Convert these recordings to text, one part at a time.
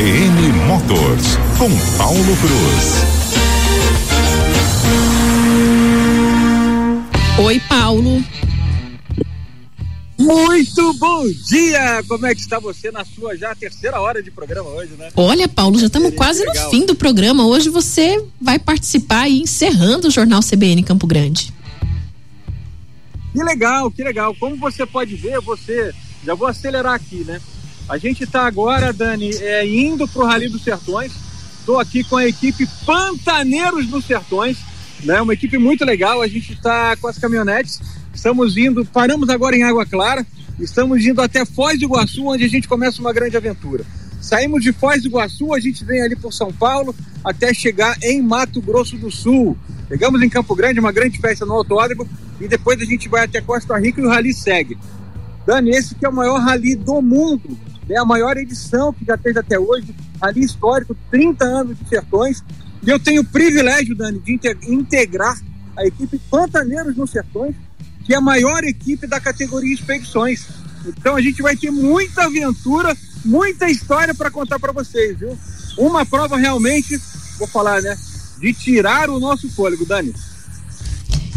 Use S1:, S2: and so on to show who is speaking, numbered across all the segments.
S1: Motors, com Paulo Cruz.
S2: Oi, Paulo.
S3: Muito bom dia! Como é que está você na sua já terceira hora de programa hoje, né?
S2: Olha, Paulo, já estamos quase no fim do programa. Hoje você vai participar e encerrando o Jornal CBN Campo Grande.
S3: Que legal, que legal. Como você pode ver, você. Já vou acelerar aqui, né? A gente está agora, Dani, é, indo para o Rally dos Sertões. Estou aqui com a equipe Pantaneiros dos Sertões, né? Uma equipe muito legal. A gente está com as caminhonetes. Estamos indo, paramos agora em Água Clara. Estamos indo até Foz do Iguaçu, onde a gente começa uma grande aventura. Saímos de Foz do Iguaçu, a gente vem ali por São Paulo até chegar em Mato Grosso do Sul. Chegamos em Campo Grande, uma grande festa no autódromo, e depois a gente vai até Costa Rica e o rally segue. Dani, esse que é o maior rally do mundo, é a maior edição que já teve até hoje, rally histórico, 30 anos de sertões. E eu tenho o privilégio, Dani, de integrar a equipe Pantaneiros nos Sertões, que é a maior equipe da categoria Expedições. Então a gente vai ter muita aventura, muita história para contar para vocês, viu? Uma prova realmente, vou falar, né, de tirar o nosso fôlego, Dani.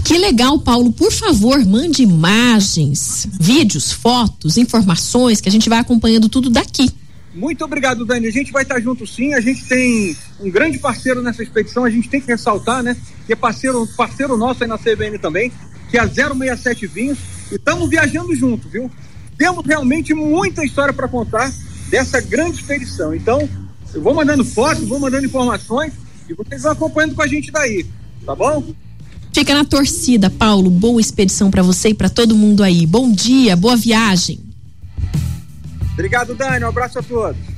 S2: Que legal, Paulo. Por favor, mande imagens, vídeos, fotos, informações que a gente vai acompanhando tudo daqui.
S3: Muito obrigado, Dani. A gente vai estar junto sim. A gente tem um grande parceiro nessa expedição. A gente tem que ressaltar, né? Que é parceiro, parceiro nosso aí na CBN também, que é a 067 Vinhos. E estamos viajando junto, viu? Temos realmente muita história para contar dessa grande expedição. Então, eu vou mandando fotos, vou mandando informações e vocês vão acompanhando com a gente daí, tá bom?
S2: Fica na torcida, Paulo. Boa expedição para você e para todo mundo aí. Bom dia, boa viagem.
S3: Obrigado, Dani. Um abraço a todos.